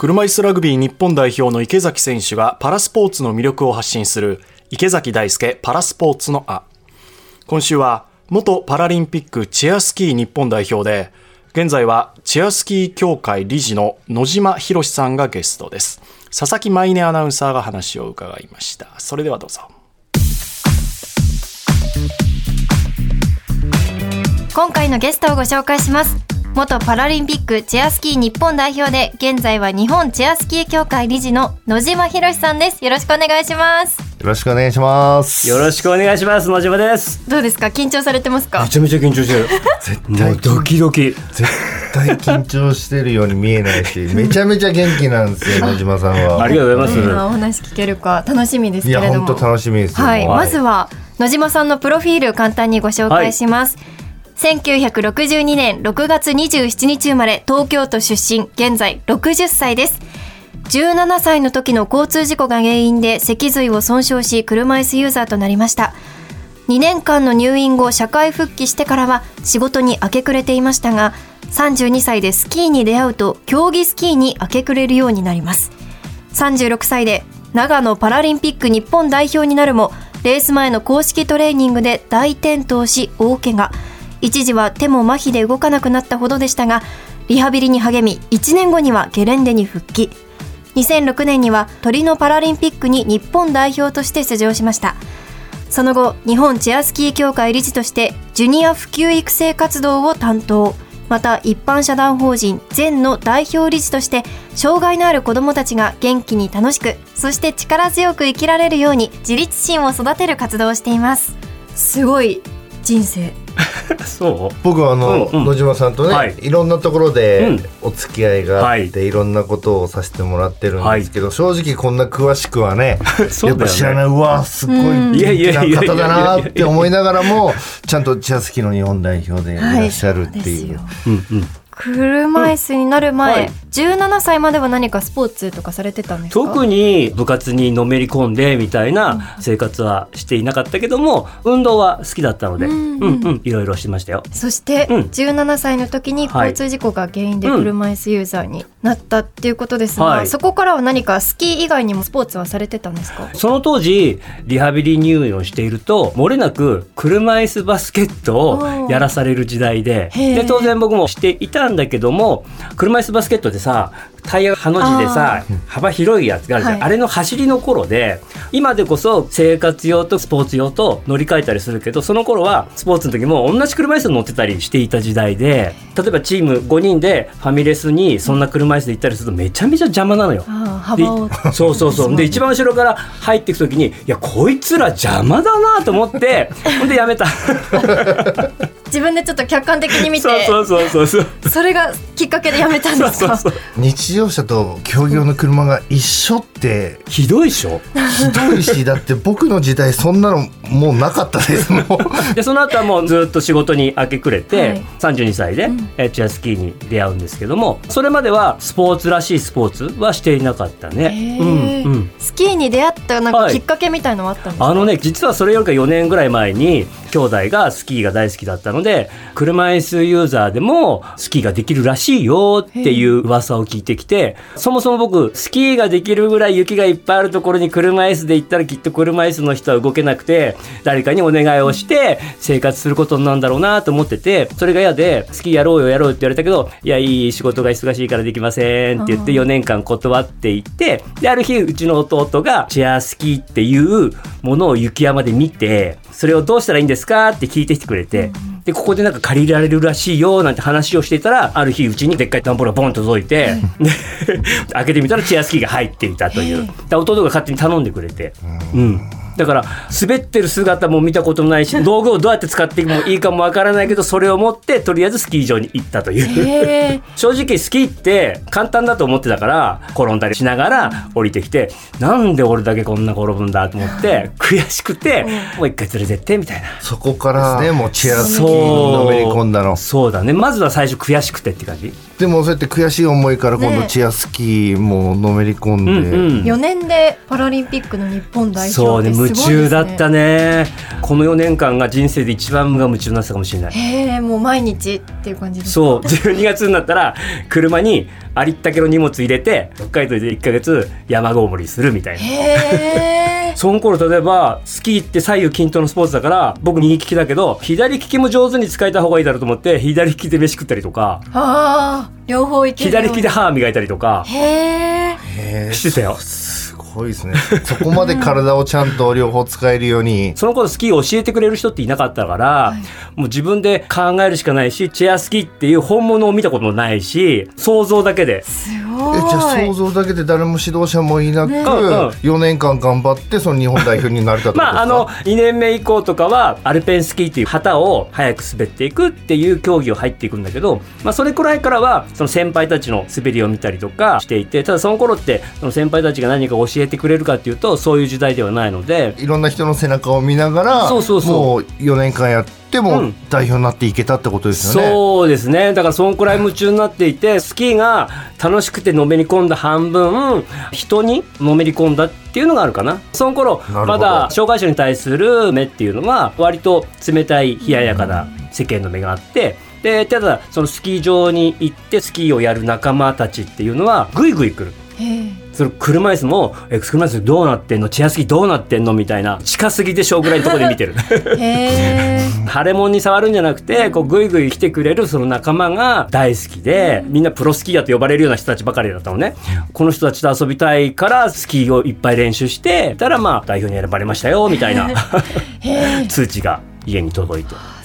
車椅子ラグビー日本代表の池崎選手がパラスポーツの魅力を発信する池崎大輔パラスポーツのあ今週は元パラリンピックチェアスキー日本代表で現在はチェアスキー協会理事の野島博さんがゲストです。佐々木舞音アナウンサーが話を伺いました。それではどうぞ。今回のゲストをご紹介します。元パラリンピックチェアスキー日本代表で現在は日本チェアスキー協会理事の野島博さんです。よろしくお願いします。よろしくお願いします。よろしくお願いします。野島です。どうですか？緊張されてますか？めちゃめちゃ緊張してる。絶もうドキドキ。絶対緊張してるように見えないし めちゃめちゃ元気なんですよ野島さんは。ありがとうございます、今お話聞けるか楽しみですいやけれども。本当楽しみですよ。はい、もうまずは野島さんのプロフィール簡単にご紹介します、1962年6月27日生まれ東京都出身現在60歳です。17歳の時の交通事故が原因で脊髄を損傷し車椅子ユーザーとなりました。2年間の入院後社会復帰してからは仕事に明け暮れていましたが32歳でスキーに出会うと競技スキーに明け暮れるようになります。36歳で長野パラリンピック日本代表になるもレース前の公式トレーニングで大転倒し大怪我。一時は手も麻痺で動かなくなったほどでしたがリハビリに励み1年後にはゲレンデに復帰。2006年にはトリノパラリンピックに日本代表として出場しました。その後日本チェアスキー協会理事としてジュニア普及育成活動を担当。また一般社団法人全の代表理事として障害のある子どもたちが元気に楽しくそして力強く生きられるように自立心を育てる活動をしています。すごい。人生。そう？僕はあの、うんうん。野島さんとね、はい。い、ろんなところうでん。お付き合いがあって、はい。い、ろんなことをさせてもらってるんですけど、正直こんな詳しくはね そうだよね。やっぱ知らないうわすごいうん。元気な方だなって思いながらもちゃんとチェアスキーの日本代表でいらっしゃるっていう。はいうんうん車椅子になる前、はい。17歳までは何かスポーツとかされてたんですか？特に部活にのめり込んでみたいな生活はしていなかったけども運動は好きだったのでううん。んうんいろいろしてましたよ。そして、うん。17歳の時にはい。交通事故が原因で車椅子ユーザーになったっていうことですが、はい。そこからは何かスキー以外にもスポーツはされてたんですか？その当時リハビリ入院をしていると漏れなく車椅子バスケットをやらされる時代でで当然僕もしていたんだけども車椅子バスケットでさタイヤハの字でさ幅広いやつがあるじゃん、はい。あれの走りの頃で今でこそ生活用とスポーツ用と乗り換えたりするけどその頃はスポーツの時も同じ車椅子に乗ってたりしていた時代で例えばチーム5人でファミレスにそんな車椅子で行ったりするとめちゃめちゃ邪魔なのよ。そうそうそう。で一番後ろから入っていく時にいやこいつら邪魔だなと思ってほんでやめた 自分でちょっと客観的に見てそうそうそうそうそう。それがきっかけでやめたんですか？そうそう日常車と競技用の車が一緒ってひどいでしょ？ひどいしだって僕の時代そんなのもうなかったですもん。でその後はもうずっと仕事に明け暮れて、はい。32歳で、えーチェアスキーに出会うんですけどもそれまではスポーツらしいスポーツはしていなかったへね。ー。うんうん。スキーに出会ったなんかはいきっかけみたいのはあったんですか、あのね実はそれよりか4年ぐらい前に兄弟がスキーが大好きだったので車椅子ユーザーでもスキーができるらしいよっていう噂を聞いてきてそもそも僕スキーができるぐらい雪がいっぱいあるところに車椅子で行ったらきっと車椅子の人は動けなくて誰かにお願いをして生活することになるんだろうなと思っててそれが嫌でスキーやろうよやろうって言われたけどいやいい仕事が忙しいからできませんって言って4年間断っていってである日うちの弟がチェアスキーっていうものを雪山で見てそれをどうしたらいいんですかって聞いてきてくれて。でここでなんか借りられるらしいよなんて話をしていたらある日うちにでっかい段ボールがボンと届いて、で 開けてみたらチェアスキーが入っていたという。で弟が勝手に頼んでくれて、うん、だから滑ってる姿も見たこともないし道具をどうやって使ってもいいかもわからないけどそれを持ってとりあえずスキー場に行ったという。正直スキーって簡単だと思ってたから転んだりしながら降りてきてなんで俺だけこんな転ぶんだと思って悔しくてもう一回連れてってみたいな。そこからねもうチェアスキーにのめり込んだの。そうだね。まずは最初悔しくてって感じでもそうやって悔しい思いから今度ねチェアスキーものめり込んで、うんうん。4年でパラリンピックの日本代そうね表ってすごいですね。夢中だったね。この4年間が人生で一番無我夢中になってたかもしれない。へえもう毎日っていう感じですか？そう。12月になったら車にありったけの荷物入れて北海道で1ヶ月山ごもりするみたいな。へえその頃例えばスキーって左右均等のスポーツだから僕右利きだけど左利きも上手に使えた方がいいだろうと思って左利きで飯食ったりとかあー両方いける左利きで歯磨いたりとかへえへえしてたよ。すごいですね。そこまで体をちゃんと両方使えるように。その頃スキーを教えてくれる人っていなかったから、もう自分で考えるしかないしチェアスキーっていう本物を見たこともないし想像だけで。すごいえじゃあ想像だけで誰も指導者もいなく、うんうん。4年間頑張ってその日本代表になれたとですか？まああの2年目以降とかはアルペンスキーっていう旗を早く滑っていくっていう競技を入っていくんだけど、まあ、それくらいからはその先輩たちの滑りを見たりとかしていてただその頃ってその先輩たちが何か教えてくれるかっていうとそういう時代ではないのでいろんな人の背中を見ながらそうそうそう。もう4年間やってうもん。代表になっていけたってことですよね、そうですね。だからそのくらい夢中になっていてスキーが楽しくてのめり込んだ半分人にのめり込んだっていうのがあるかな。その頃まだ障害者に対する目っていうのは割と冷たい冷ややかな世間の目があってでただそのスキー場に行ってスキーをやる仲間たちっていうのはぐいぐい来る。その車椅子も「え車椅子どうなってんの？チェアスキーどうなってんの?」みたいな近すぎでしょうぐらいのところで見てる。腫れ物に触るんじゃなくてこうぐいぐい来てくれるその仲間が大好きでみんなプロスキーヤーと呼ばれるような人たちばかりだったのね。この人たちと遊びたいからスキーをいっぱい練習してたらまあ代表に選ばれましたよみたいな。通知が家に届いて。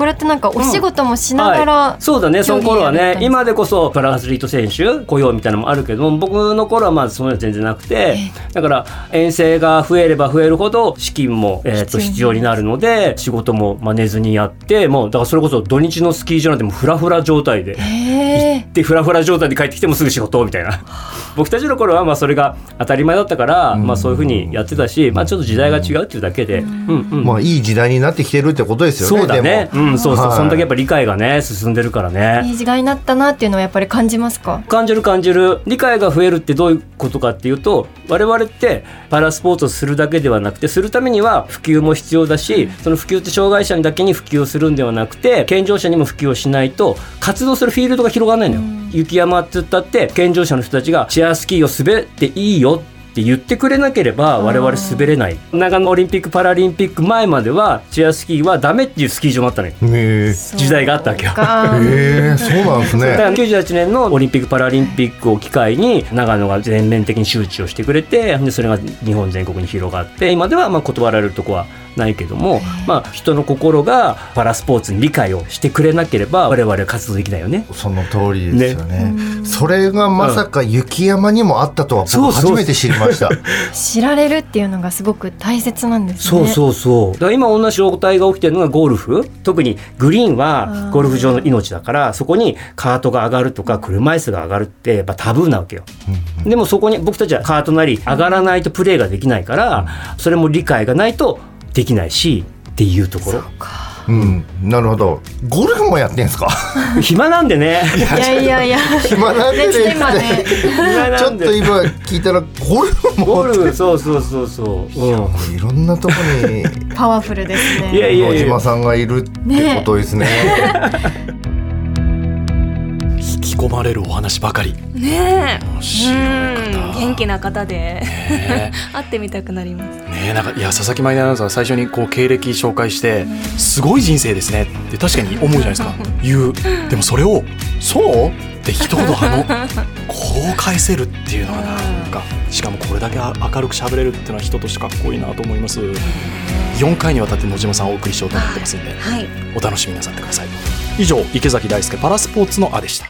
これってなんかお仕事もしながら、はい、そうだね。その頃はね今でこそパラアスリート選手雇用みたいなのもあるけども僕の頃はまずそういうのは全然なくてだから遠征が増えれば増えるほど資金も、えー、と必要に必要になるので仕事もまあ寝ずにやってもうだからそれこそ土日のスキー場なんてもうフラフラ状態で。へえ。でフラフラ状態で帰ってきてもすぐ仕事みたいな。僕たちの頃はまあそれが当たり前だったから、まあ、そういうふうにやってたし、まあ、ちょっと時代が違うっていうだけで、うん。うんまあいい時代になってきてるってことですよね。そうだね。でもうんそうそう、はい。そんだけやっぱ理解がね進んでるからね。いい時代になったなっていうのはやっぱり感じますか？感じる感じる。理解が増えるってどういうことかっていうと我々ってパラスポーツをするだけではなくてするためには普及も必要だしその普及って障害者にだけに普及をするんではなくて健常者にも普及をしないと活動するフィールドが広がらないのよ。雪山って言ったって健常者の人たちがチェアスキーを滑っていいよって言ってくれなければ我々滑れない。長野オリンピック・パラリンピック前まではチェアスキーはダメっていうスキー場もあったのよ。時代があったわけよ。か。へえそうなんですね。だから98年のオリンピック・パラリンピックを機会に長野が全面的に周知をしてくれてでそれが日本全国に広がって今ではまあ断られるとこはないけども、まあ、人の心がパラスポーツに理解をしてくれなければ我々は活動できないよね。その通りですよね。それがまさか雪山にもあったとは僕初めて知りました。知られるっていうのがすごく大切なんですね。そうそうそう。だから今同じ状態が起きてるのがゴルフ。特にグリーンはゴルフ場の命だからそこにカートが上がるとか車椅子が上がるってやっぱタブーなわけよ。でもそこに僕たちはカートなり上がらないとプレーができないからそれも理解がないとできないしっていうところ。うん。なるほど。ゴルフもやってんすか？暇なんでね。いやいやいや。暇なんでね。ねちょっと今ね。暇ちょっなんでと今聞いたらゴルフも。ゴルフそうそうそうそう、うん、いろんなとこにパワフルですね。いやいや野島さんがいるってことですね。引き込まれるお話ばかり。ねえ。面白い元気な方で。ね 会ってみたくなります。ねえなんかいや佐々木舞音アナウンサー最初にこう経歴紹介してすごい人生ですね。って確かに思うじゃないですか。言う。でもそれをそう？って一言あのこう返せるっていうのはなん。かしかもこれだけ明るく喋れるっていうのは人としてかっこいいなと思います。4回にわたって野島さんをお送りしようと思ってますんではい。お楽しみなさってください。以上池崎大輔パラスポーツのあでした